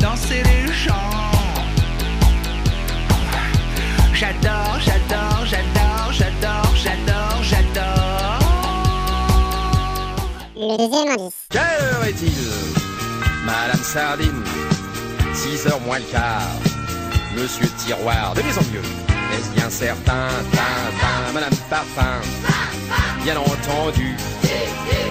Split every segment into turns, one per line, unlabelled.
danser les gens. J'adore, j'adore, j'adore, j'adore, j'adore, j'adore.
Le deuxième indice.
Quelle heure est-il? Madame Sardine, 6 heures moins le quart. Monsieur Tiroir, de mieux en mieux. Est-ce bien certain? Tintin, Madame Parfum Bien entendu.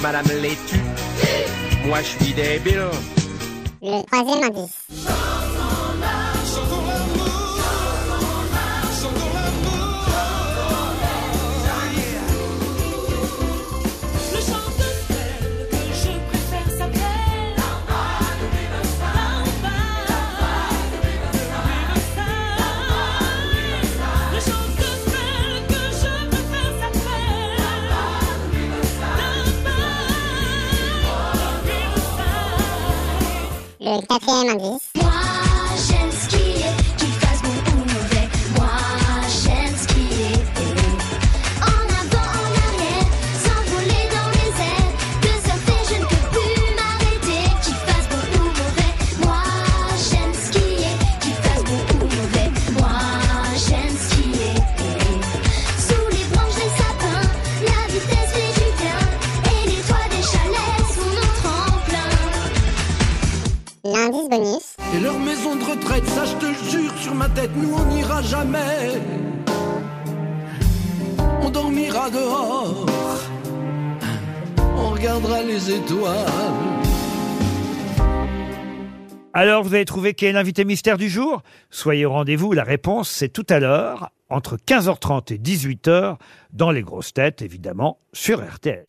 Madame Laitue Moi je suis débile.
Le troisième indice.
Le
quatrième indice.
Maison de retraite, ça je te jure sur ma tête, nous on n'ira jamais. On dormira dehors, on regardera les étoiles.
Alors vous avez trouvé qui est l'invité mystère du jour? Soyez au rendez-vous, la réponse c'est tout à l'heure, entre 15h30 et 18h, dans les grosses têtes évidemment, sur RTL.